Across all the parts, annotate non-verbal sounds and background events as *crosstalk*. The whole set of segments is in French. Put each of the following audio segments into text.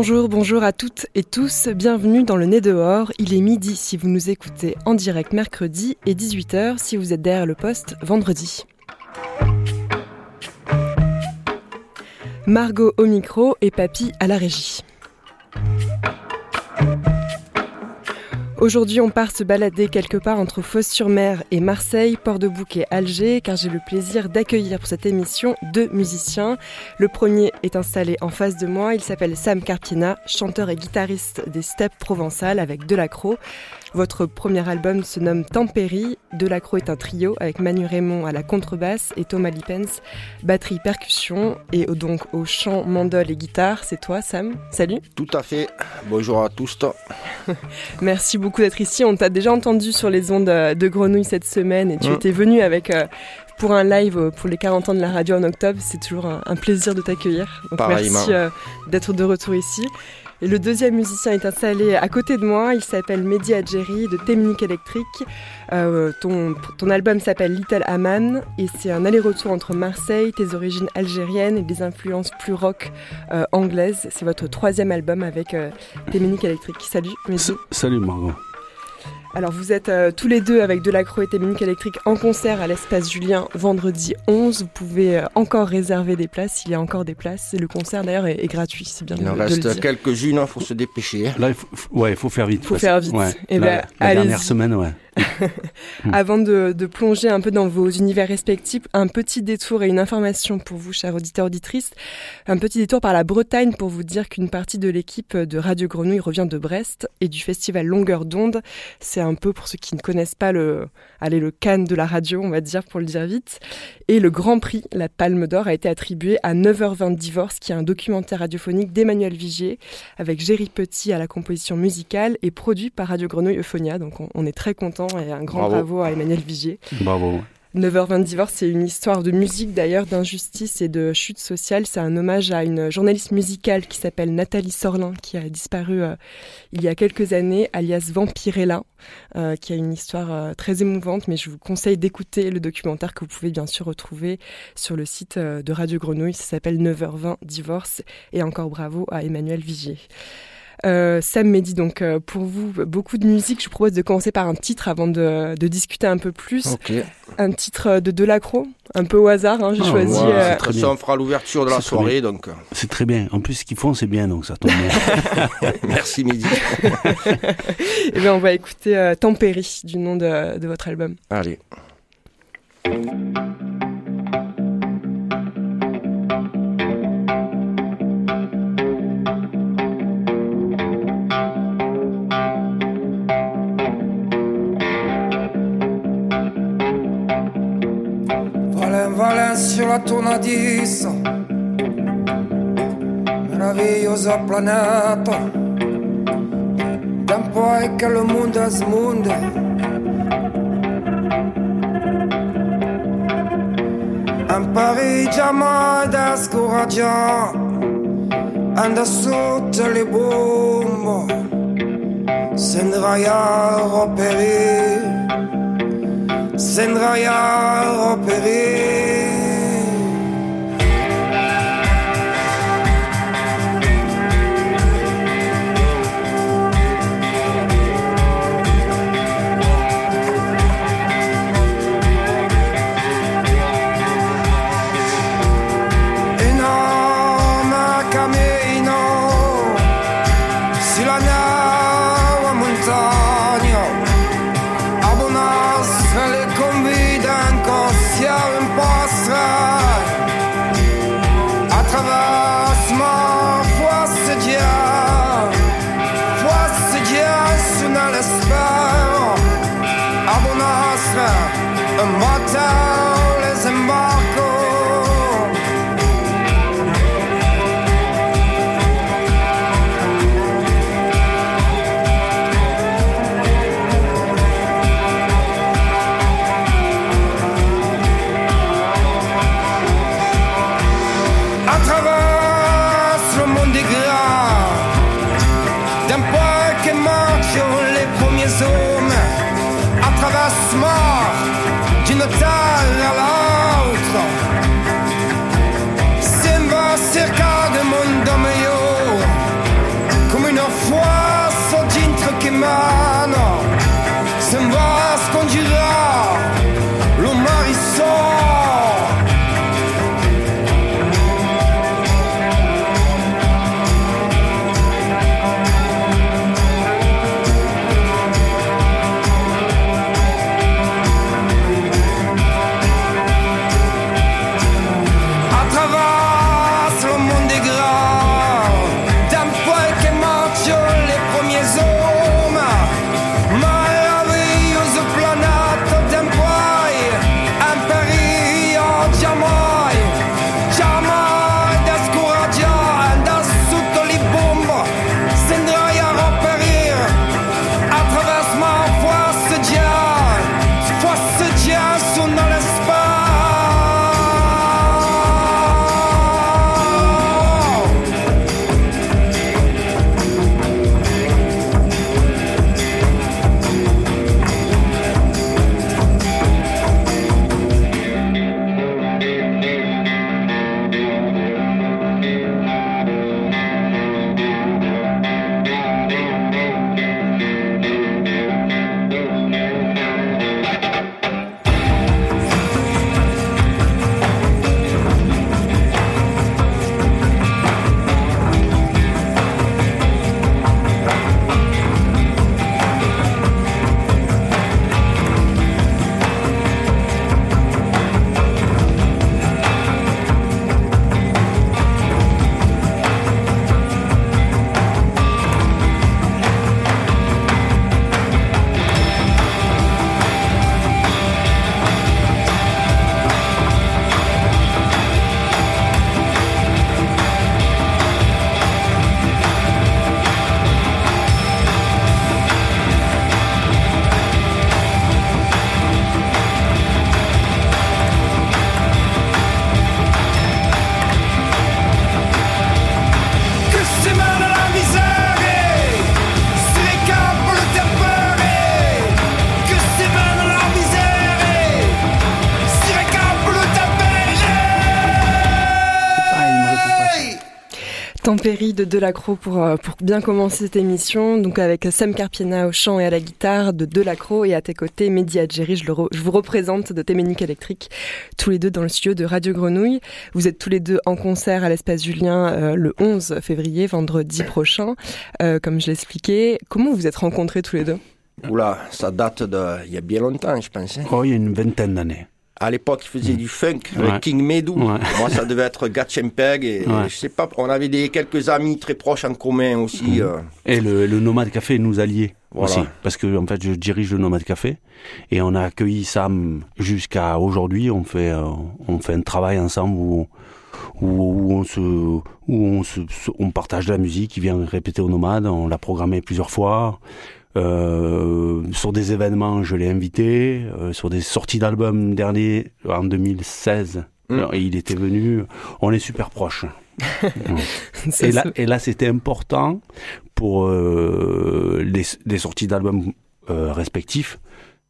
Bonjour, bonjour à toutes et tous, bienvenue dans le Nez dehors. Il est midi si vous nous écoutez en direct mercredi et 18h si vous êtes derrière le poste vendredi. Margot au micro et Papy à la régie. Aujourd'hui, on part se balader quelque part entre Fos-sur-Mer et Marseille, Port-de-Bouc et Alger, car j'ai le plaisir d'accueillir pour cette émission deux musiciens. Le premier est installé en face de moi, il s'appelle Sam Carpina, chanteur et guitariste des steppes provençales avec Delacro. Votre premier album se nomme Tempéry. Delacro est un trio avec Manu Raymond à la contrebasse et Thomas Lippens, batterie percussion et donc au chant, mandole et guitare. C'est toi, Sam. Salut. Tout à fait. Bonjour à tous. *laughs* Merci beaucoup d'être ici. On t'a déjà entendu sur les ondes de Grenouille cette semaine et tu mm. étais venu avec euh, pour un live pour les 40 ans de la radio en octobre. C'est toujours un, plaisir de t'accueillir. merci euh, d'être de retour ici. Le deuxième musicien est installé à côté de moi. Il s'appelle Mehdi Adjeri de Téminique Électrique. Euh, ton, ton, album s'appelle Little Aman et c'est un aller-retour entre Marseille, tes origines algériennes et des influences plus rock euh, anglaises. C'est votre troisième album avec euh, Téminique Électrique. Salut Mehdi. Salut Margot. Alors vous êtes euh, tous les deux avec Delacro et Téminique Électrique en concert à l'espace Julien vendredi 11. Vous pouvez euh, encore réserver des places, il y a encore des places. Le concert d'ailleurs est, gratuit, c'est bien Il en reste quelques-unes, il hein, faut se dépêcher. Hein. Là, il faut, ouais, il faut faire vite. Il faut faire vite. Et eh la, ben, dernière semaine, ouais. *laughs* Avant de, plonger un peu dans vos univers respectifs, un petit détour et une information pour vous, chers auditeurs auditrices. Un petit détour par la Bretagne pour vous dire qu'une partie de l'équipe de Radio Grenouille revient de Brest et du festival Longueur d'onde. C'est un peu pour ceux qui ne connaissent pas le, allez, le de la radio, on va dire pour le dire vite. Et le Grand Prix, la Palme d'Or, a été attribué à 9h20 Divorce, qui est un documentaire radiophonique d'Emmanuel Vigier avec Géry Petit à la composition musicale et produit par Radio Grenouille Euphonia. Donc on, on est très content et un grand bravo, à Emmanuel Vigier. Bravo. 9h20 divorce, c'est une histoire de musique d'ailleurs, d'injustice et de chute sociale. C'est un hommage à une journaliste musicale qui s'appelle Nathalie Sorlin, qui a disparu euh, il y a quelques années, alias Vampirella, euh, qui a une histoire euh, très émouvante. Mais je vous conseille d'écouter le documentaire que vous pouvez bien sûr retrouver sur le site de Radio Grenouille. Ça s'appelle 9h20 divorce. Et encore bravo à Emmanuel Vigier. Euh, Sam Mehdi, donc euh, pour vous, beaucoup de musique. Je vous propose de commencer par un titre avant de, discuter un peu plus. Un titre euh, de Delacro, un peu au hasard. Hein, j'ai ah, choisi. Ça, on fera l'ouverture de la soirée, donc. C'est très bien. En plus, ce qu'ils font, c'est bien, donc ça tombe bien. *laughs* Merci Mehdi. Et *laughs* eh bien, on va écouter Tempéry du nom de, de votre album. Allez. Sur la tournadisse, meravigliosa planeta, d'un poi che il mondo è smondo. Un Parigi mai da scoraggiare, anda sotto le bombe, sembra Sen Raya operiert. Tempéry de Delacroix pour, euh, pour bien commencer cette émission. Donc avec Sam Carpiena au chant et à la guitare de Delacroix et à tes côtés Mehdi Adjeri, je, je vous représente de Téménique électrique, tous les deux dans le studio de Radio Grenouille. Vous êtes tous les deux en concert à l'espace Julien euh, le 11 février, vendredi prochain, euh, comme je l'expliquais. Comment vous êtes rencontrés tous les deux? Oula, ça date de il y a bien longtemps, je pense. Oh, il y a une vingtaine d'années. À l'époque, il faisait du funk avec Ouais. King Medu. Ouais. Moi, ça devait être Gatchempeg. Et, Ouais. je sais pas, on avait des, quelques amis très proches en commun aussi. euh, Et le, le Nomade Café nous alliait Voilà. aussi. Parce que, en fait, je dirige le Nomade Café. Et on a accueilli Sam jusqu'à aujourd'hui. On fait, euh, on fait un travail ensemble où, où, on se, où on se, on partage de la musique. Il vient répéter au Nomade. On l'a programmé plusieurs fois. Euh, sur des événements, je l'ai invité. Euh, sur des sorties d'albums derniers, en 2016. Mm. Alors, il était venu. On est super proches. *laughs* Et là, se- et là c'était important pour euh, les, les sorties d'albums respectifs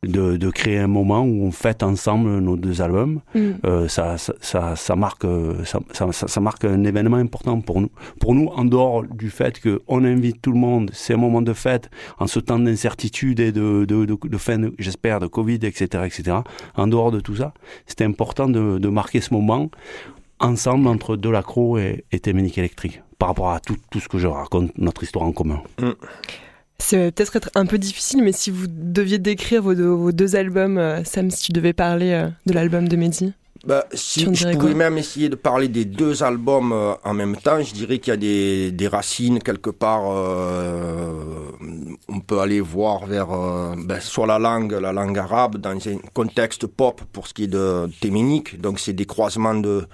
de, de créer un moment où on fête ensemble nos deux albums. Mm. Euh, ça, ça, ça, ça marque, ça, ça, ça- ça marque un événement important pour nous. Pour nous, en dehors du fait qu'on invite tout le monde, c'est un moment de fête, en ce temps d'incertitude et de, de, de, de fin, j'espère, de Covid, etc., etc. En dehors de tout ça, c'était important de, de marquer ce moment ensemble entre Delacroix et, et Téménique électrique par rapport à tout, tout ce que je raconte, notre histoire en commun. Ça va peut-être être un peu difficile, mais si vous deviez décrire vos deux, vos deux albums, euh, Sam, si tu devais parler euh, de l'album de Mehdi. bah, si je pouvais même essayer de parler des deux albums euh, en même temps, je dirais qu'il y a des, des racines quelque part. euh, on peut aller voir vers euh, ben, soit la langue, la langue arabe, dans un contexte pop pour ce qui est de téménique. Donc c'est des croisements de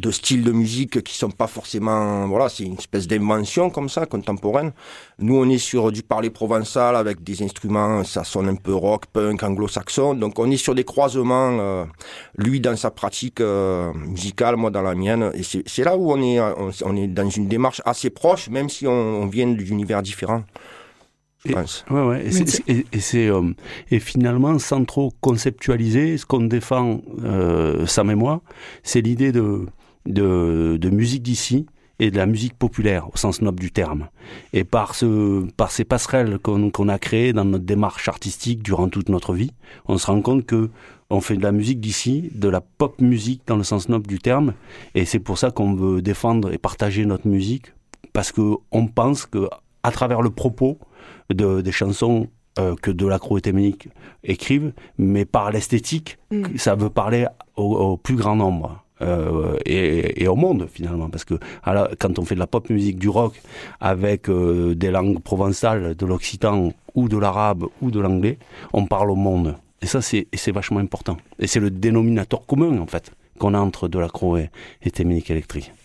de styles de musique qui sont pas forcément voilà c'est une espèce d'invention comme ça contemporaine. Nous on est sur du parler provençal avec des instruments ça sonne un peu rock punk anglo-saxon. Donc on est sur des croisements euh, lui dans sa pratique euh, musicale moi dans la mienne. Et c'est là où on est on, on est dans une démarche assez proche même si on, on vient d'univers différents je Et- pense. Ouais, ouais. Et, et, euh, et finalement, sans trop conceptualiser, ce qu'on défend, euh, Sam et moi, c'est l'idée de, de de musique d'ici et de la musique populaire au sens noble du terme. Et par ce par ces passerelles qu'on qu'on a créées dans notre démarche artistique durant toute notre vie, on se rend compte que on fait de la musique d'ici, de la pop musique dans le sens noble du terme, et c'est pour ça qu'on veut défendre et partager notre musique parce que on pense que à travers le propos de, des chansons euh, que Delacroix et Téménique écrivent, mais par l'esthétique, Mm. ça veut parler au, au plus grand nombre. Euh, et, au monde finalement. Parce que alors, quand on fait de la pop musique du rock avec euh, des langues provençales de l'occitan ou de l'arabe ou de l'anglais on parle au monde. Et ça c'est vachement important. Et c'est le dénominateur commun en fait qu'on a entre Delacroix et, et Téménique Euh,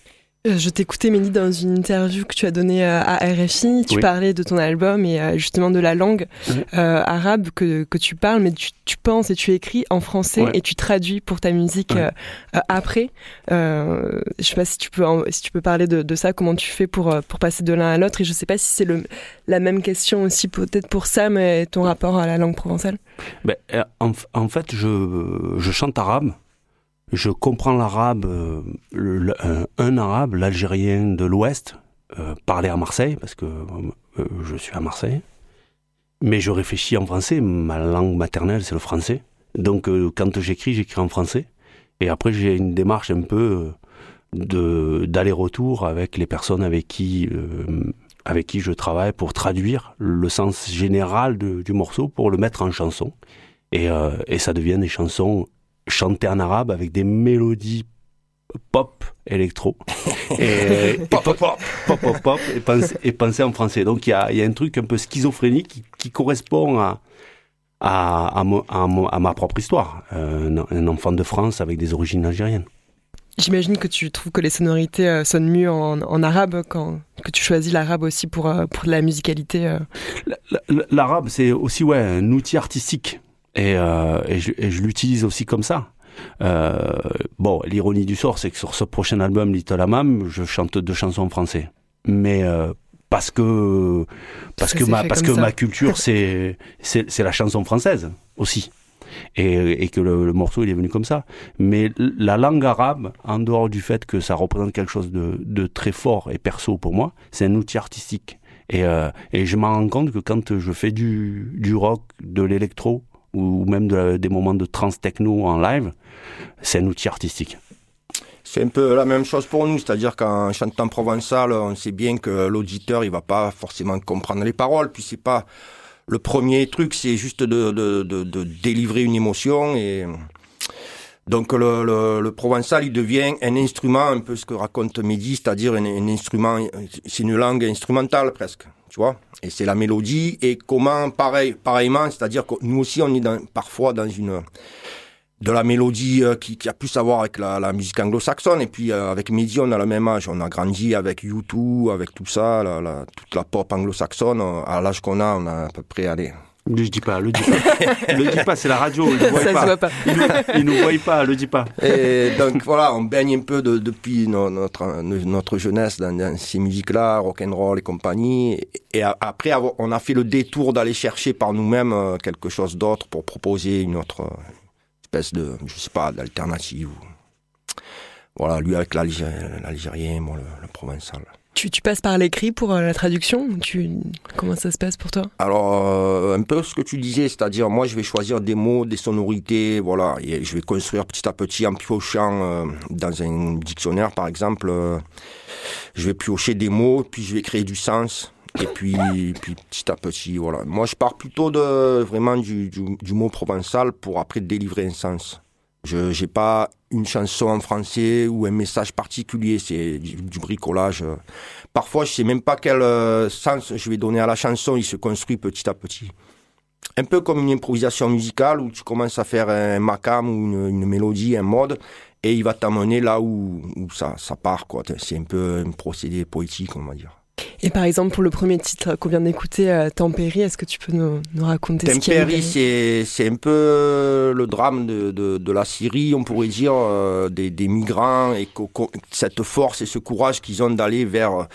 Je t'écoutais, Mehdi, dans une interview que tu as donnée euh, à RFI. Tu Oui. parlais de ton album et euh, justement de la langue euh, arabe que, que tu parles, mais tu, tu penses et tu écris en français Ouais. et tu traduis pour ta musique Ouais. euh, euh, après. Euh, je sais pas si tu peux, si tu peux parler de, de ça, comment tu fais pour, euh, pour passer de l'un à l'autre. Et je sais pas si c'est la même question aussi peut-être pour Sam et ton rapport à la langue provençale. Ben, euh, en, en fait, je, je chante arabe. Je comprends l'arabe, euh, le- un, arabe, l'algérien de l'Ouest, euh, parler à Marseille, parce que euh, je suis à Marseille. Mais je réfléchis en français. Ma langue maternelle, c'est le français. Donc, euh, quand j'écris, j'écris en français. Et après, j'ai une démarche un peu euh, de d'aller-retour avec les personnes avec qui euh, avec qui je travaille pour traduire le sens général du morceau pour le mettre en chanson. Et, euh, et ça devient des chansons chantées en arabe avec des mélodies pop électro *laughs* et, et Pop, pop, pop. pop pop pop et pensées en français donc il y a, il y a un truc un peu schizophrénique qui, qui correspond à à, à, mo- à mo- à ma propre histoire Euh, un, enfant de France avec des origines algériennes J'imagine que tu trouves que les sonorités euh, sonnent mieux en, en arabe, quand, que tu choisis l'arabe aussi pour, euh, pour la musicalité. euh. L'arabe, c'est aussi ouais, un outil artistique. Et, euh, et je, et je l'utilise aussi comme ça. Euh, bon, l'ironie du sort, c'est que sur ce prochain album, Little Amam, je chante deux chansons en français. Mais euh, parce que parce Ça que ma parce que ça. ma culture, *laughs* c'est c'est c'est la chanson française aussi. et, que le, morceau il est venu comme ça. Mais la langue arabe, en dehors du fait que ça représente quelque chose de, très fort et perso pour moi, c'est un outil artistique. Et, euh, et je m'en rends compte que quand je fais du, du rock, de l'électro, ou même des moments de trance techno en live, c'est un outil artistique. C'est un peu la même chose pour nous, c'est-à-dire qu'en chantant provençal, on sait bien que l'auditeur, il va pas forcément comprendre les paroles, puis c'est pas le premier truc, c'est juste de, délivrer une émotion et donc le, provençal, il devient un instrument, un peu ce que raconte Mehdi, c'est-à-dire un, instrument, c'est une langue instrumentale presque, Et c'est la mélodie et comment, pareil, pareillement, c'est-à-dire que nous aussi, on est parfois dans une de la mélodie euh, qui, a plus à voir avec la, musique anglo-saxonne. Et puis euh, avec Mehdi, on a le même âge. On a grandi avec U2, avec tout ça, la, toute la pop anglo-saxonne. À l'âge qu'on a, on a à peu près, allez... Le dis pas, le dis pas. le dis pas, c'est la radio, il ne voit pas. pas. Il nous, voit pas, le dis pas. Et donc voilà, on baigne un peu de, depuis notre, notre jeunesse dans, dans ces musiques-là, rock'n'roll et compagnie. Et après, on a fait le détour d'aller chercher par nous-mêmes euh, quelque chose d'autre pour proposer une autre, espèce de, je sais pas, d'alternative. Voilà, lui avec l'Algérien, moi le, provençal. Tu, passes par l'écrit pour euh, la traduction Comment ça se passe pour toi? Alors, euh, un peu ce que tu disais, c'est-à-dire moi je vais choisir des mots, des sonorités, voilà, et je vais construire petit à petit en piochant euh, dans un dictionnaire par exemple, je vais piocher des mots, puis je vais créer du sens. Et puis, puis petit à petit, voilà. Moi, je pars plutôt de vraiment du, du, mot provençal pour après délivrer un sens. Je n'ai pas une chanson en français ou un message particulier, c'est du, bricolage. Parfois, je sais même pas quel euh, sens je vais donner à la chanson, il se construit petit à petit. Un peu comme une improvisation musicale où tu commences à faire un macam ou une, mélodie, un mode, et il va t'amener là où, ça, part. C'est un peu un procédé poétique, on va dire. Et par exemple, pour le premier titre qu'on vient d'écouter, euh, Tempéry, est-ce que tu peux nous, nous raconter Tempéry, ce c'est un peu le drame de, de, de, la Syrie, on pourrait dire, euh, des, des, migrants et cette force et ce courage qu'ils ont d'aller vers.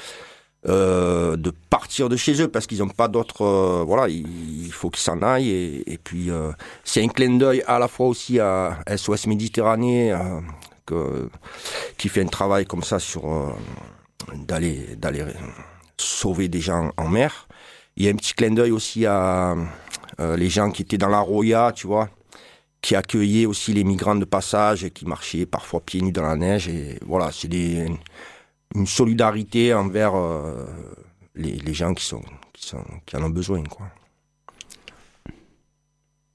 Euh, de partir de chez eux parce qu'ils n'ont pas d'autres euh, voilà il, faut qu'ils s'en aillent et, et puis euh, c'est un clin d'œil à la fois aussi à SOS Méditerranée que, qui fait un travail comme ça sur d'aller d'aller sauver des gens en mer. Il y a un petit clin d'œil aussi à euh, les gens qui étaient dans la Roya, tu vois, qui accueillaient aussi les migrants de passage et qui marchaient parfois pieds nus dans la neige. Et voilà, c'est une solidarité envers euh, les, gens qui, qui, sont, qui en ont besoin, quoi.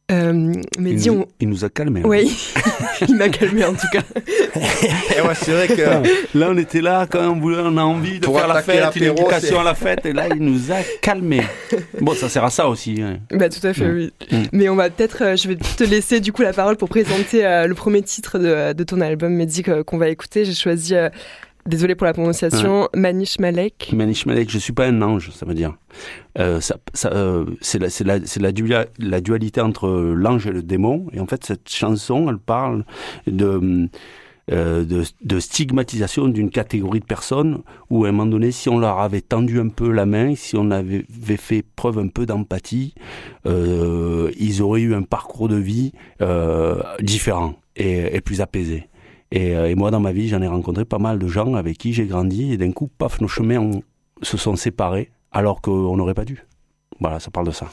Euh, mais il, nous, il nous a calmés. Hein. Oui, *laughs* il m'a calmé en tout cas. *laughs* ouais, c'est vrai que là, on était là quand on voulait, on a envie de faire la fête, une éducation à la fête, et là, il nous a calmés. Bon, ça sert à ça aussi. Hein. Bah, tout à fait, oui. Mm. Mais on va peut-être, euh, je vais te laisser du coup la parole pour présenter euh, le premier titre de, de ton album Médic qu'on va écouter. J'ai choisi désolé pour la prononciation, Manish Malek. Manish Malek, je suis pas un ange, ça veut dire. Euh, ça, ça, euh, c'est la, la, la, la, dualité entre l'ange et le démon. Et en fait, cette chanson, elle parle de, euh, de, de, stigmatisation d'une catégorie de personnes où, à un moment donné, si on leur avait tendu un peu la main, si on avait, avait fait preuve un peu d'empathie, ils auraient eu un parcours de vie différent et, et plus apaisé. Euh, et, moi, dans ma vie, j'en ai rencontré pas mal de gens avec qui j'ai grandi, et d'un coup, paf, nos chemins se sont séparés, alors qu'on n'aurait pas dû. Voilà, ça parle de ça.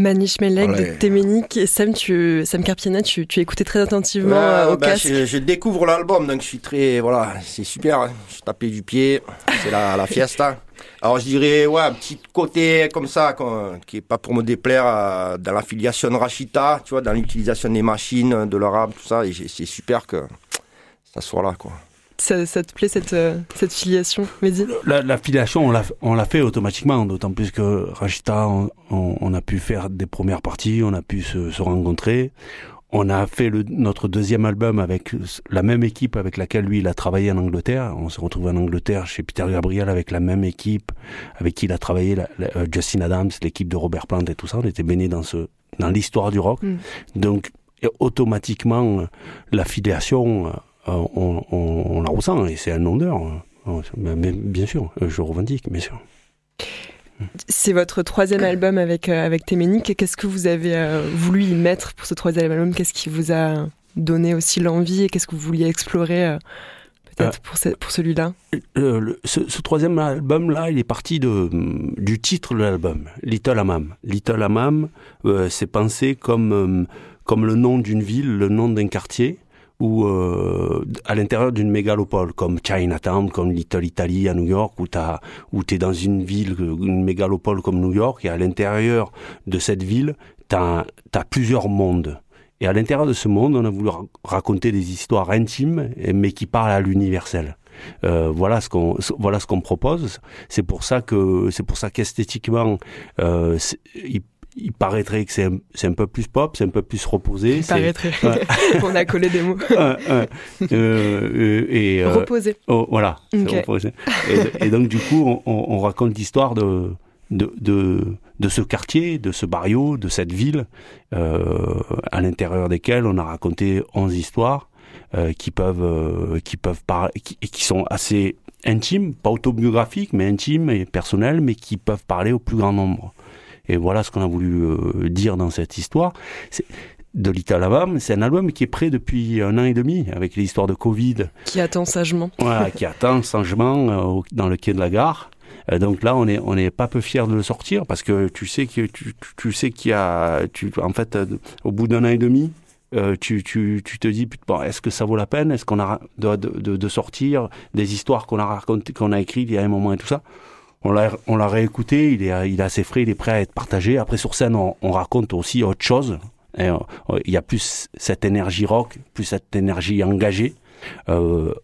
Manish Melek de Téménique. Et Sam, tu, Sam Carpiana, tu, tu écoutais très attentivement Ouais, euh, au ben, casque. je, je découvre l'album, donc je suis très. Voilà, c'est super. hein. Je tapais du pied, c'est la, la fiesta. Alors je dirais, ouais, un petit côté comme ça, qui est pas pour me déplaire, euh, dans l'affiliation Rachita, tu vois, dans l'utilisation des machines, de l'arabe, tout ça, et c'est super que ça soit là, quoi. Ça, ça te plaît cette, euh, cette filiation, Mehdi? La, la filiation, on l'a, on l'a fait automatiquement, d'autant plus que Rachita, on, on- on a pu faire des premières parties, on a pu se, se rencontrer. On a fait le, notre deuxième album avec la même équipe avec laquelle lui il a travaillé en Angleterre. On s'est retrouvé en Angleterre chez Peter Gabriel avec la même équipe avec qui il a travaillé, la, la- euh, Justin Adams, l'équipe de Robert Plant et tout ça. On était baignés dans ce dans l'histoire du rock. Mm. Donc automatiquement, la filiation, euh, on, on, on la ressent et c'est un honneur. euh, mais- mais bien sûr, euh, je revendique, bien sûr. C'est votre troisième album avec, euh, avec Téménique. Qu'est-ce que vous avez euh, voulu y mettre pour ce troisième album? Qu'est-ce qui vous a donné aussi l'envie et qu'est-ce que vous vouliez explorer euh, peut-être pour, ce- pour celui-là? Euh, ce, ce troisième album-là, il est parti de, du titre de l'album, Little Hammam. Little euh, c'est pensé comme, euh, comme le nom d'une ville, le nom d'un quartier, ou euh, à l'intérieur d'une mégalopole, comme Chinatown, comme Little Italy à New York, où t'as, où t'es dans une ville, une mégalopole comme New York, et à l'intérieur de cette ville, t'as, t'as plusieurs mondes. Et à l'intérieur de ce monde, on a voulu ra- raconter des histoires intimes, mais qui parlent à l'universel. Euh, voilà ce qu'on voilà ce qu'on propose. C'est pour ça que c'est pour ça qu'esthétiquement, euh, il paraîtrait que c'est un, un peu plus pop, c'est un peu plus reposé. Il paraîtrait. *laughs* On a collé des mots. Euh, euh, euh, et euh, Reposé. oh, voilà. reposé. Et, et donc du coup, on, on- on raconte l'histoire de de, de de ce quartier, de ce barrio, de cette ville, à l'intérieur desquelles on a raconté 11 histoires qui peuvent qui peuvent parler, qui, et qui sont assez intimes, pas autobiographiques, mais intimes et personnelles, mais qui peuvent parler au plus grand nombre. Et voilà ce qu'on a voulu euh, dire dans cette histoire. De Little Hammam, c'est un album qui est prêt depuis un an et demi, avec l'histoire de Covid, Qui attend sagement. voilà, qui attend changement euh, dans le quai de la gare. Euh, donc là, on est on est pas peu fier de le sortir parce que tu sais que tu, tu- sais qu'il y a tu en fait euh, au bout d'un an et demi, euh, tu, tu, tu te dis bon, est-ce que ça vaut la peine? Est-ce qu'on a de, de, de sortir des histoires qu'on a racontées, qu'on a écrites il y a un moment et tout ça? On l'a, on l'a réécouté, il est, il est assez frais, il est prêt à être partagé. Après, sur scène, on, on raconte aussi autre chose. Et, euh, il y a plus cette énergie rock, plus cette énergie engagée. Euh,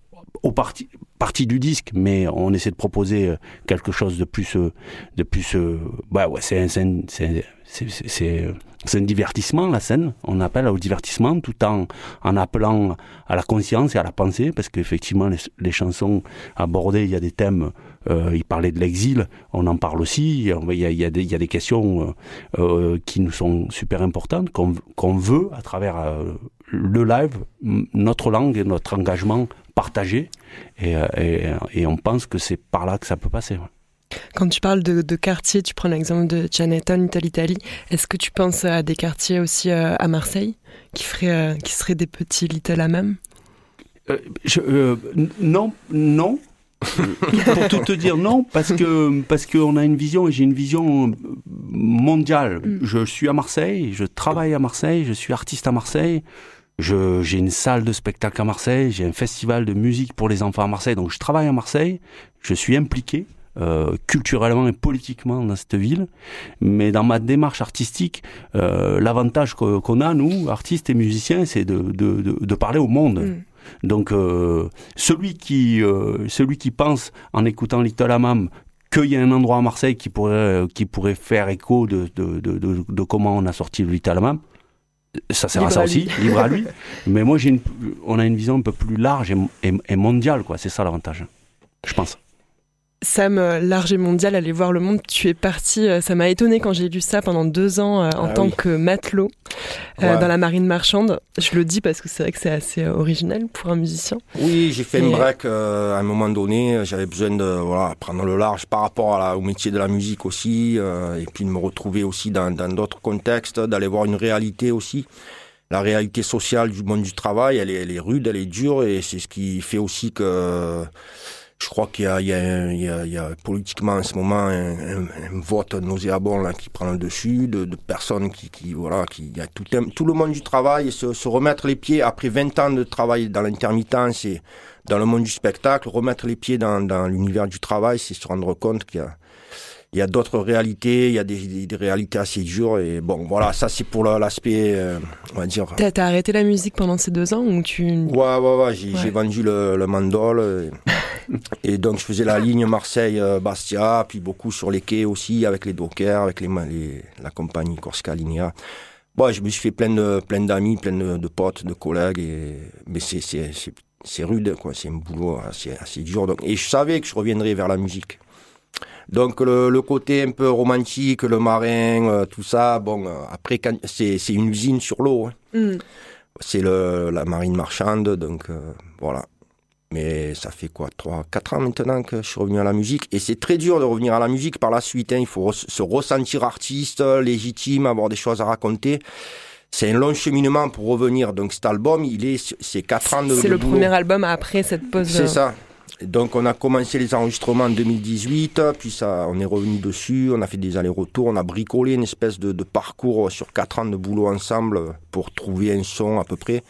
aux parties partie du disque, mais on essaie de proposer euh, quelque chose de plus, euh, de plus, bah ouais, c'est c'est c'est c'est un divertissement la scène. On appelle au divertissement tout en en appelant à la conscience et à la pensée, parce qu'effectivement les, chansons abordées, il y a des thèmes. Euh, il parlait de l'exil, on en parle aussi. Il y a, il y a, des, il y a des questions euh, qui nous sont super importantes qu'on veut à travers le live, notre langue et notre engagement partagé. Et, et, et on pense que c'est par là que ça peut passer. Quand tu parles de, de quartier, tu prends l'exemple de Cianetton, Italie, Italie. Est-ce que tu penses à des quartiers aussi euh, à Marseille qui, feraient, euh, qui seraient des petits Little euh, euh, Non, non. *laughs* pour tout te dire non parce que parce qu'on a une vision et j'ai une vision mondiale. Mm. Je suis à Marseille, je travaille à Marseille, je suis artiste à Marseille. J'ai une salle de spectacle à Marseille, j'ai un festival de musique pour les enfants à Marseille, donc je travaille à Marseille, je suis impliqué euh, culturellement et politiquement dans cette ville. Mais dans ma démarche artistique, euh, l'avantage qu'on a, nous, artistes et musiciens, c'est de, de, de, de, parler au monde. Mm. Donc euh, celui qui euh, celui qui pense en écoutant Little Hammam qu'il y a un endroit à Marseille qui pourrait qui pourrait faire écho de de, de, de, comment on a sorti le Little Hammam, ça sert à ça aussi, libre à lui. *laughs* Mais moi j'ai une, on a une vision un peu plus large et, et, et mondiale quoi. C'est ça l'avantage, je pense. Sam, euh, large et mondial, aller voir le monde, tu es parti, euh, ça m'a étonné quand j'ai lu ça pendant deux ans euh, en ah tant que matelot dans la marine marchande. Je le dis parce que c'est vrai que c'est assez original pour un musicien. Oui, j'ai fait une break à un moment donné, j'avais besoin de voilà, prendre le large par rapport à au métier de la musique aussi, et puis de me retrouver aussi dans d'autres contextes, d'aller voir une réalité aussi la réalité sociale du monde du travail, elle est, elle est rude, elle est dure, et c'est ce qui fait aussi que je crois qu'il y a, politiquement en ce moment un, un, un, vote nauséabond qui prend le dessus, de, personnes qui, qui voilà, qui y a tout, le monde du travail, se, se remettre les pieds après 20 ans de travail dans l'intermittence et dans le monde du spectacle, remettre les pieds dans l'univers du travail, c'est se rendre compte qu'il y a il y a d'autres réalités, il y a des, réalités assez dures et bon voilà ça c'est pour l'aspect euh, on va dire. T'as as arrêté la musique pendant ces deux ans ou tu Ouais ouais ouais j'ai ouais. vendu le, le mandol et, *laughs* et, donc je faisais la ligne Marseille Bastia puis beaucoup sur les quais aussi avec les dockers avec les, les la compagnie Corsica Linea. Bon, je me suis fait plein de plein d'amis, plein de, de, potes, de collègues et mais c'est c'est c'est rude quoi, c'est un boulot assez assez dur donc et je savais que je reviendrais vers la musique. Donc le, le, côté un peu romantique, le marin, euh, tout ça, bon, euh, après c'est une usine sur l'eau. Hein. Mm. C'est la marine marchande, donc euh, voilà. Mais ça fait quoi, 3, 4 ans maintenant que je suis revenu à la musique. Et c'est très dur de revenir à la musique par la suite. Hein. Il faut re se ressentir artiste, légitime, avoir des choses à raconter. C'est un long cheminement pour revenir. Donc cet album, il est, c'est 4 ans de C'est le boulot. premier album après cette pause. C'est ça. Donc on a commencé les enregistrements en 2018, puis ça, on est revenu dessus, on a fait des allers-retours, on a bricolé une espèce de, parcours sur quatre ans de boulot ensemble pour trouver un son à peu près.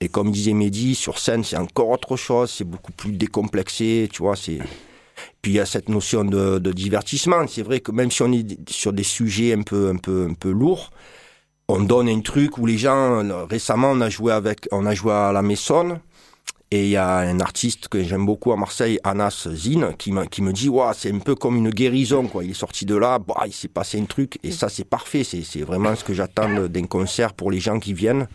Et comme disait Mehdi, sur scène c'est encore autre chose, c'est beaucoup plus décomplexé, tu vois, c'est... Puis il y a cette notion de, divertissement. C'est vrai que même si on est sur des sujets un peu, un peu, un peu lourds, on donne un truc où les gens, récemment on a joué avec, on a joué à la Maison, et il y a un artiste que j'aime beaucoup à Marseille, Anas Zine, qui, qui me dit, ouais, c'est un peu comme une guérison, quoi. Il est sorti de là, bah, il s'est passé un truc, et ça, c'est parfait. C'est vraiment ce que j'attends d'un concert pour les gens qui viennent,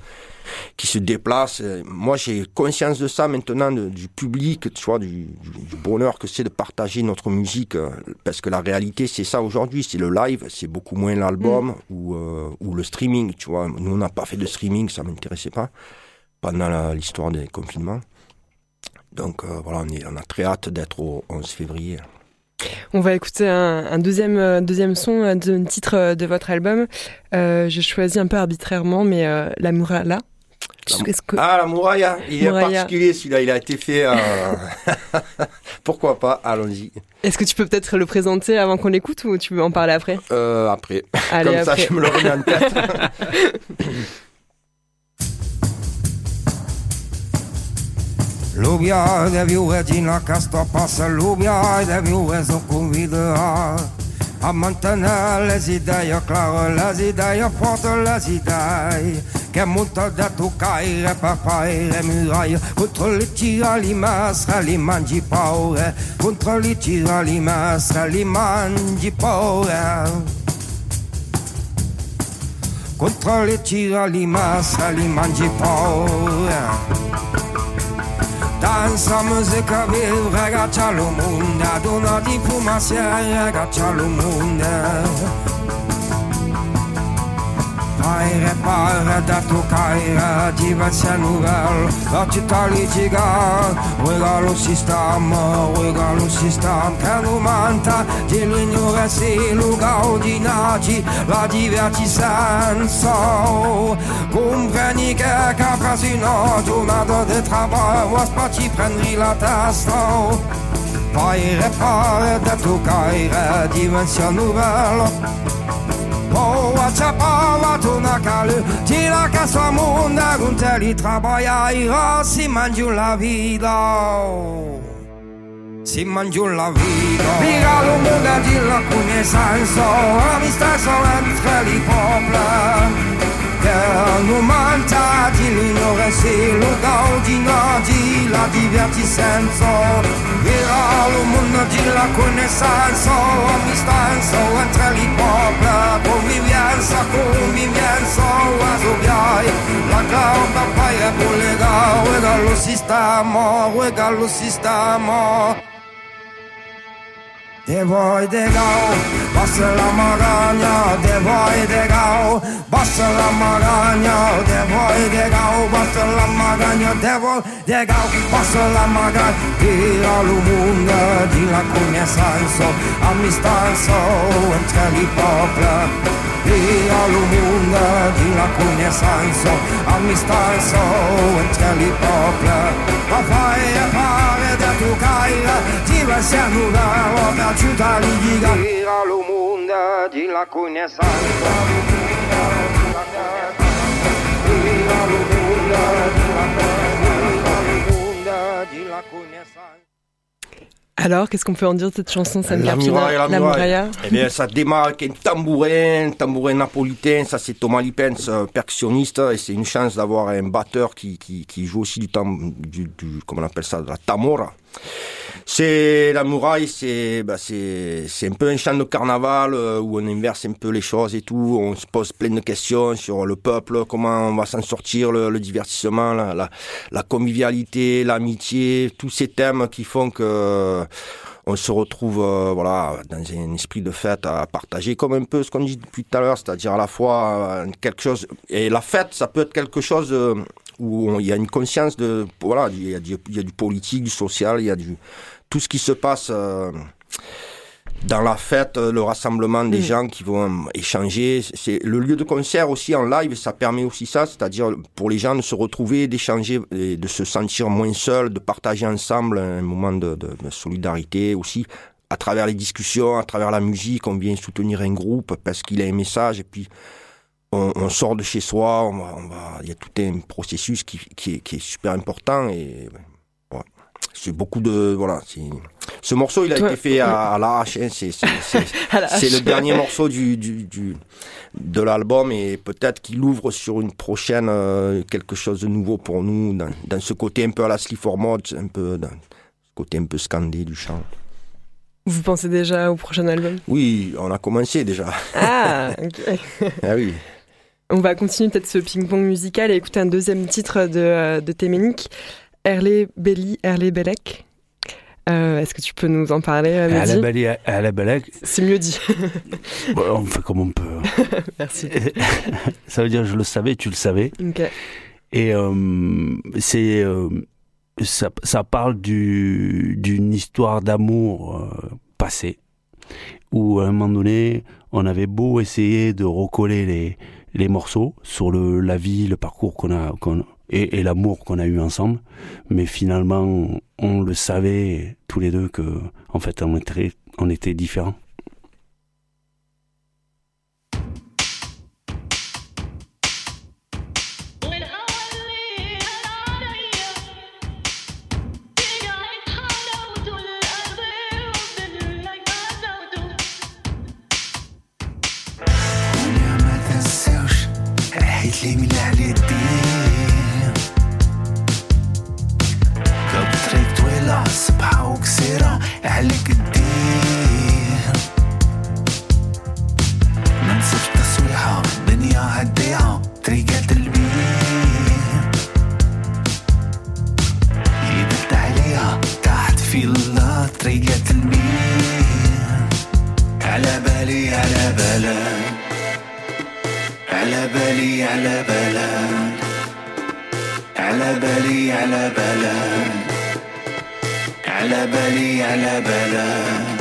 qui se déplacent. Moi, j'ai conscience de ça maintenant, de, du public, tu vois, du, du bonheur que c'est de partager notre musique, euh, parce que la réalité, c'est ça aujourd'hui, c'est le live, c'est beaucoup moins l'album mm. ou, euh, ou le streaming, tu vois. Nous, on n'a pas fait de streaming, ça m'intéressait pas pendant l'histoire des confinements. Donc euh, voilà, on, est, on, a très hâte d'être au 11 février. On va écouter un, un deuxième, euh, deuxième son, un titre euh, de votre album. Euh, J'ai choisi un peu arbitrairement, mais euh, La Muralla. Que... Ah, la Mouraya, il est particulier celui-là, il a été fait. Euh... *laughs* Pourquoi pas, allons-y. Est-ce que tu peux peut-être le présenter avant qu'on l'écoute ou tu veux en parler après? Euh, Après. Allez, Comme après. ça, je me le remets en tête. *laughs* Lubiaj de viuregina ca asta pasă Lubiaj de viurez o convidă A mantenere les idei clare, les idei forte, les idei Che montă de tucaire pe paire muraie Contro le tira li mastre, li mangi paure Contro le tira li mastre, li mangi paure contro le tira li massa li mangi paura Dansa muzica viv, regaccia al mondo, adunati fumassieri, regaccia al mondo. Aire pare da toccare diverse nouvelle La città litiga Regalo sistema Regalo sistema Che non manta Di l'ignoranza Lugar di nati La divertiscenza Compreni che Caprasino Giornata di travail Was parti prendri la testa. Aire pare da toccare diverse nouvelle Kale, ti la che sua monda con te li trabaia i rossi mangiu la vita si mangiu la vita Viga lo mondo di la cune senso amistà solenza li popla che non mangia di l'ignoranza lo gaudino di la divertisenza Viga lo mondo di la cune senso amistà solenza li popla dallo sistema dallo sistema De voi de gau, basta la magagna, de voi de gau, basta la magagna, de voi de gau, basta la magagna, de voi de gau, basta la magagna, tira lo mondo di la conoscenza, amistanza entre i popoli. Tira lo mondo di la conoscenza, amistanza entre i popoli. Ma fai e pare da tu caira, ti va a nulla, città li dica Tira lo mondo di la conoscenza Tira lo mondo di la conoscenza Alors, qu'est-ce qu'on peut en dire de cette chanson, Sam La muraille, la La muraille. Eh bien, ça démarre avec un tambourin, un tambourin napolitain. Ça, c'est Thomas Lipens, percussionniste. Et c'est une chance d'avoir un batteur qui, qui, qui joue aussi du, tam, du, du, comment on appelle ça, de la tamora. C'est la muraille, c'est bah, c'est un peu un chant de carnaval euh, où on inverse un peu les choses et tout. On se pose plein de questions sur le peuple, comment on va s'en sortir, le, le divertissement, la, la, la convivialité, l'amitié, tous ces thèmes qui font que on se retrouve euh, voilà dans un esprit de fête à partager comme un peu ce qu'on dit depuis tout à l'heure, c'est-à-dire à la fois euh, quelque chose et la fête, ça peut être quelque chose euh, où il y a une conscience de voilà, il y a il y a du politique, du social, il y a du tout ce qui se passe euh, dans la fête, euh, le rassemblement des Mm. gens qui vont euh, échanger. C'est le lieu de concert aussi en live, ça permet aussi ça, c'est-à-dire pour les gens de se retrouver, d'échanger, et de se sentir moins seul, de partager ensemble un moment de, de- de solidarité aussi. À travers les discussions, à travers la musique, on vient soutenir un groupe parce qu'il a un message et puis on, on sort de chez soi, on va, on va- il y a tout un processus qui, qui, est, qui est super important et c'est beaucoup de voilà. Ce morceau, il a Toi- été fait à, à l'arrache. hein, c'est *laughs* le dernier morceau du, du, du- de l'album et peut-être qu'il ouvre sur une prochaine euh, quelque chose de nouveau pour nous dans, dans ce côté un peu à la Sleaford Mode, un peu dans ce côté un peu scandé du chant. Vous pensez déjà au prochain album? Oui, on a commencé déjà. Ah, *laughs* ok. Ah oui. On va continuer peut-être ce ping-pong musical et écouter un deuxième titre de, euh, de Téménique, Erlé Belli, Erlé Bellec. Euh, Est-ce que tu peux nous en parler, Mehdi à la belle, C'est mieux dit. *laughs* bon, on fait comme on peut. *laughs* Merci. *laughs* Ça veut dire je le savais, tu le savais. Ok. Et euh, c'est euh, ça, ça parle du- d'une histoire d'amour passée où à un moment donné on avait beau essayer de recoller les, les morceaux sur le, la vie, le parcours qu'on a qu'on- et, et l'amour qu'on a eu ensemble, mais finalement on le savait tous les deux que en fait on était, on était différents. عليك الدين. منسف تصويحة دنيا هديعة طريقة البيع يدلت عليها تحت في الله طريقة الميع على بالي على بالك. على بالي على بالك. على بالي على بالك. على بالي على بالك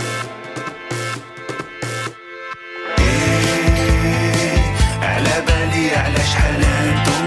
إيه على بالي على شحال أنتم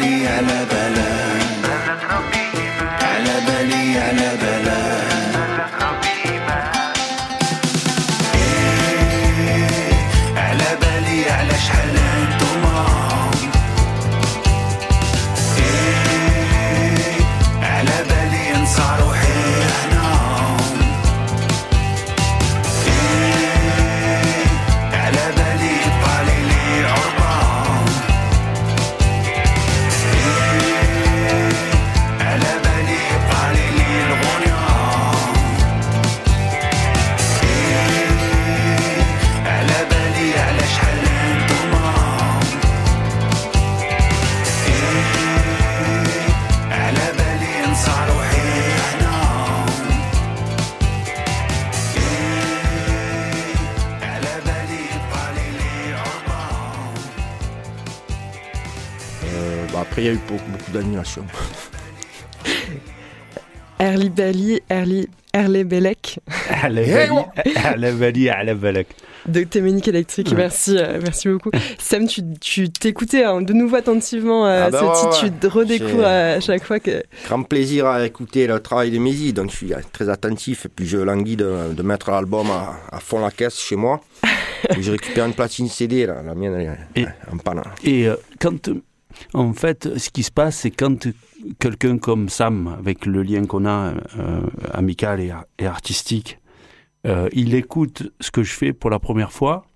على بالي d'animation. *laughs* Erli Bali, Erli, Erle Belek. Erle eh, Bali, Erle Belek. De Téménique Électrique, merci, euh, merci beaucoup. Sam, tu t'écoutais hein, de nouveau attentivement euh, ah bah ce titre, ouais. tu redécouvres euh, à chaque fois que. Grand plaisir à écouter le travail de Mézi, donc je suis euh, très attentif et puis je languis de, mettre l'album à, fond la caisse chez moi. *laughs* je récupère une platine CD, la mienne elle est en panne. Et quand en fait, ce qui se passe, c'est quand quelqu'un comme Sam, avec le lien qu'on a euh, amical et, artistique, euh, il écoute ce que je fais pour la première fois.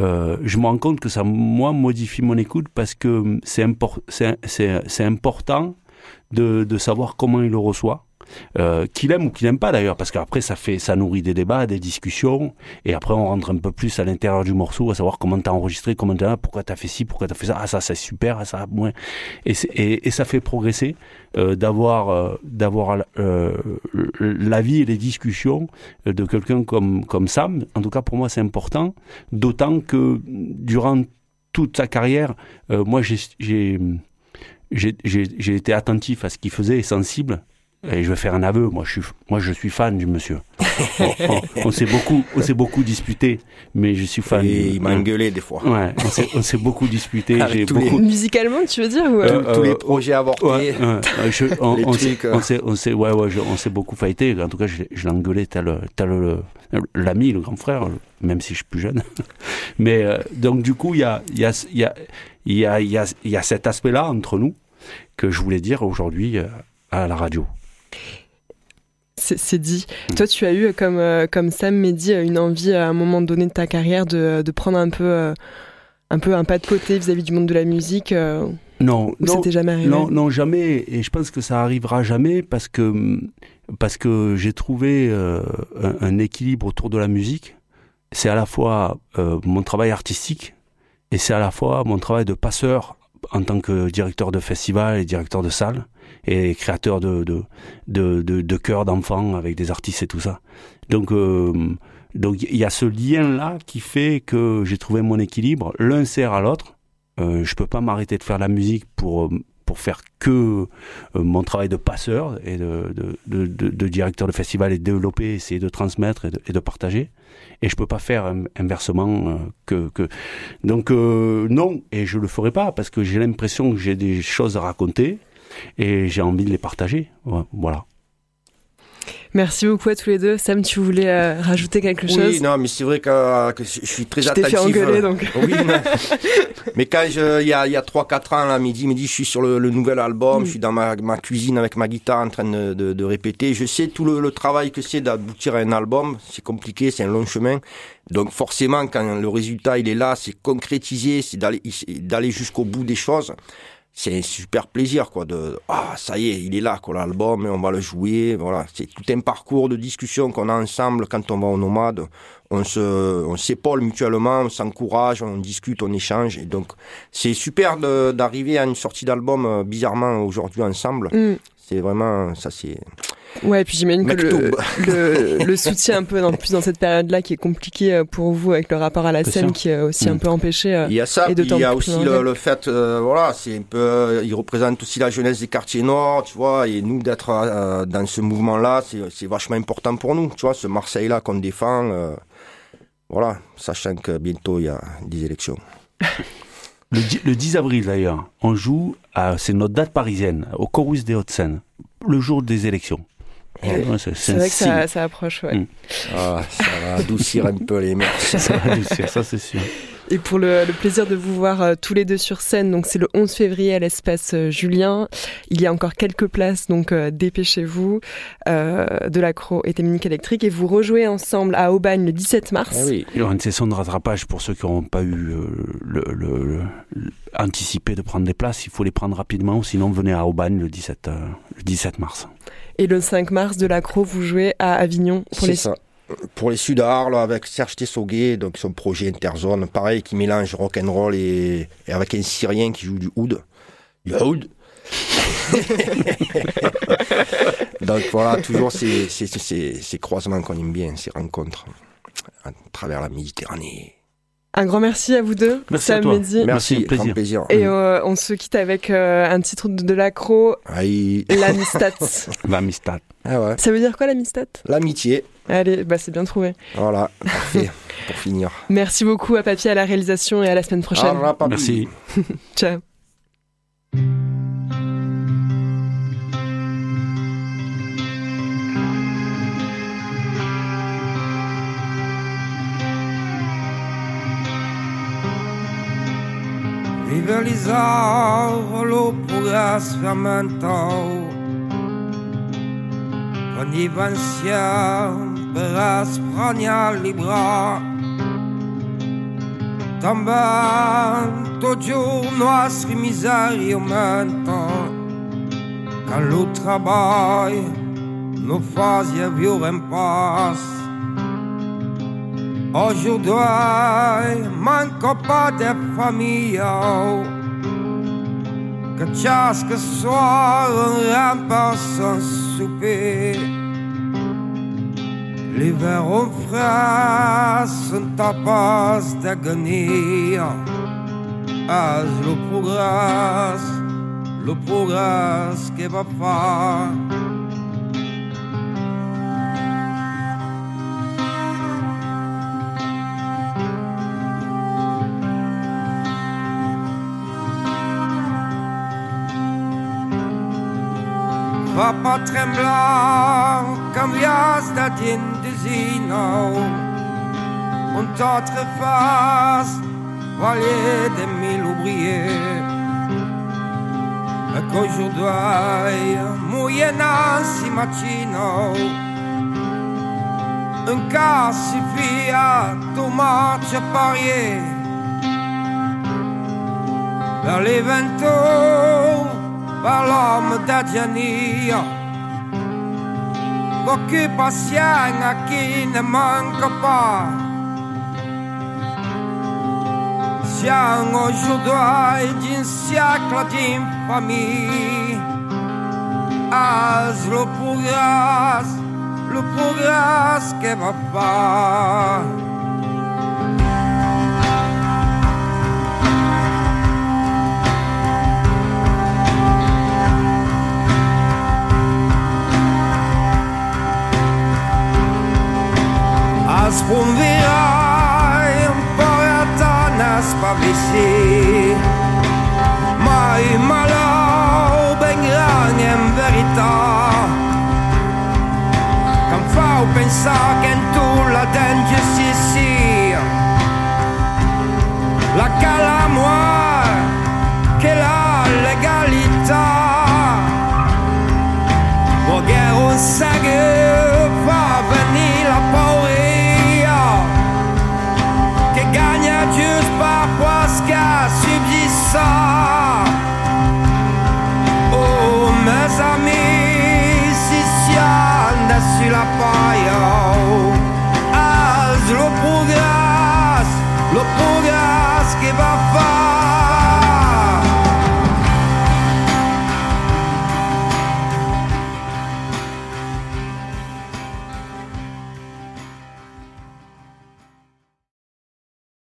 euh, je me rends compte que ça, moi, modifie mon écoute parce que c'est- c'est important de, de savoir comment il le reçoit. Euh, qu'il aime ou qu'il n'aime pas d'ailleurs, parce qu'après ça fait, ça nourrit des débats, des discussions, et après on rentre un peu plus à l'intérieur du morceau, à savoir comment t'as enregistré, comment t'as, pourquoi t'as fait ci, pourquoi t'as fait ça, ah ça c'est super, ah, ça moins, et, et, et ça fait progresser euh, d'avoir, euh, d'avoir euh, l'avis et les discussions de quelqu'un comme comme Sam. En tout cas pour moi c'est important, d'autant que durant toute sa carrière, euh, moi j'ai j'ai j'ai j'ai- j'ai été attentif à ce qu'il faisait et sensible. Et je vais faire un aveu, moi je suis, moi je suis fan du monsieur. *laughs* on on- on s'est beaucoup, on s'est beaucoup disputé, mais je suis fan. Et du- il m'a engueulé des fois. Ouais, on s'est, beaucoup disputé. Avec tous les- beaucoup. Musicalement, tu veux dire ou, euh, Euh, Tous les euh, projets avortés. Ouais, ouais, ouais, je- *laughs* on, Les on s'est, trucs, euh. on s'est, ouais, ouais, je- on s'est beaucoup fighté. En tout cas, je, l'ai- je l'ai engueulé tel, tel le- l'ami, le grand frère, même si je suis plus jeune. *laughs* Mais euh, donc du coup, il y a, il y a, il y a, il y a, il y a, il y a cet aspect-là entre nous que je voulais dire aujourd'hui euh, à la radio. c'est, dit. Mm. Toi, tu as eu, comme, euh, comme Sam Mehdi, euh, une envie à un moment donné de ta carrière de, de prendre un peu, euh, un peu un pas de côté vis-à-vis du monde de la musique euh, Non, non, c'était jamais arrivé Non, non, jamais. Et je pense que ça arrivera jamais parce que, parce que j'ai trouvé euh, un, un équilibre autour de la musique. C'est à la fois euh, mon travail artistique et c'est à la fois mon travail de passeur en tant que directeur de festival et directeur de salle et créateur de, de, de, de, chœurs d'enfants avec des artistes et tout ça. Donc, euh, Donc il y a ce lien-là qui fait que j'ai trouvé mon équilibre. L'un sert à l'autre. Euh, je peux pas m'arrêter de faire la musique pour pour faire que euh, mon travail de passeur et de, directeur de festival et de développer, essayer de transmettre et de, partager. Et je peux pas faire inversement euh, que, donc euh, non et je le ferai pas parce que j'ai l'impression que j'ai des choses à raconter et j'ai envie de les partager. Voilà. Merci beaucoup à tous les deux. Sam, tu voulais euh, rajouter quelque chose? Oui, non, mais c'est vrai que, que, je suis très je attentif. fait engueuler, donc. Oui, mais, mais quand je, il y a, il y a 3-4 ans, là, midi, midi, je suis sur le, le nouvel album, mm. je suis dans ma, ma, cuisine avec ma guitare en train de, de, de répéter. Je sais tout le, le travail que c'est d'aboutir à un album. C'est compliqué, c'est un long chemin. Donc forcément, quand le résultat il est là, c'est concrétisé, c'est d'aller jusqu'au bout des choses c'est un super plaisir quoi de ah ça y est il est là quoi l'album on va le jouer voilà. C'est tout un parcours de discussion qu'on a ensemble quand on va au nomade. On se on s'épaule mutuellement on s'encourage on discute on échange et donc c'est super d'arriver à une sortie d'album euh, bizarrement aujourd'hui ensemble. Mm. C'est vraiment ça c'est Ouais, et puis j'imagine que le, le, le, *laughs* soutien un peu dans, plus dans cette période-là qui est compliqué euh, pour vous avec le rapport à la scène qui est aussi un mm. peu empêché. Euh, il y a ça, il y a aussi le, fait, euh, voilà, c'est un peu, il représente aussi la jeunesse des quartiers nord, tu vois, et nous d'être dans ce mouvement-là, c'est vachement important pour nous, tu vois, ce Marseille-là qu'on défend, voilà, sachant que bientôt il y a des élections. *laughs* le, 10, le 10 avril d'ailleurs, on joue, c'est notre date parisienne, au Chorus des Hauts-de-Seine, le jour des élections. C'est vrai que ça, ça, approche, ouais. Mm. Ah, ça va adoucir un peu les mers. ça va adoucir, ça c'est sûr. Et pour le, le, plaisir de vous voir euh, tous les deux sur scène, donc c'est le 11 février à l'espace euh, Julien. Il y a encore quelques places, donc euh, dépêchez-vous. de l'accro et technique électrique et vous rejouez ensemble à Aubagne le 17 mars. Ah oui. Il y aura une session de rattrapage pour ceux qui n'ont pas eu le, le, anticipé de prendre des places. Il faut les prendre rapidement, sinon venez à Aubagne le 17, le 17 mars. Et le 5 mars de l'accro, vous jouez à Avignon pour les ça. Pour les Sud Arles avec Serge Tessoguet, donc son projet Interzone, pareil, qui mélange rock and roll et, avec un Syrien qui joue du oud. Du oud. *laughs* donc voilà, toujours ces, ces, ces, ces croisements qu'on aime bien, ces rencontres à travers la Méditerranée. Un grand merci à vous deux. Merci à toi. Merci, plaisir. plaisir. Et euh, on se quitte avec euh, un titre de, de l'accro, l'amistat. *laughs* l'amistat. Ah ouais. Ça veut dire quoi l'amistat? L'amitié. Allez, bah c'est bien trouvé. Voilà, parfait. pour finir. *laughs* Merci beaucoup à Papier à la réalisation et à la semaine prochaine. merci. *laughs* Ciao. Rivalizzavo pugas fermentau Quan i pensiam per espranyar libra Também tot jour nostre misèria aumenta Quand lo treball no fazia viure en pas Aujourd'hui, manco pas de famille. Que chaque soir, on remplace son souper. L'hiver en frais sont tapas d'agonie. As le progrès, le progrès qui va faire. va pas tremblant canviați din dezinau Un autre face valier de mille oubliés Qu'aujourd'hui, moyennant si mattino Un cas suffit à tout match parier Vers les ventaux par l'homme d'Adjania. L'occupation à qui ne manque pas. Siamo aujourd'hui d'un siècle d'infamie. As le progrès, le progrès que va faire. spunvirai un po' a tonna spavissi mai malo ben grande in verità che fa pensare che tu la danger si sia la calamoire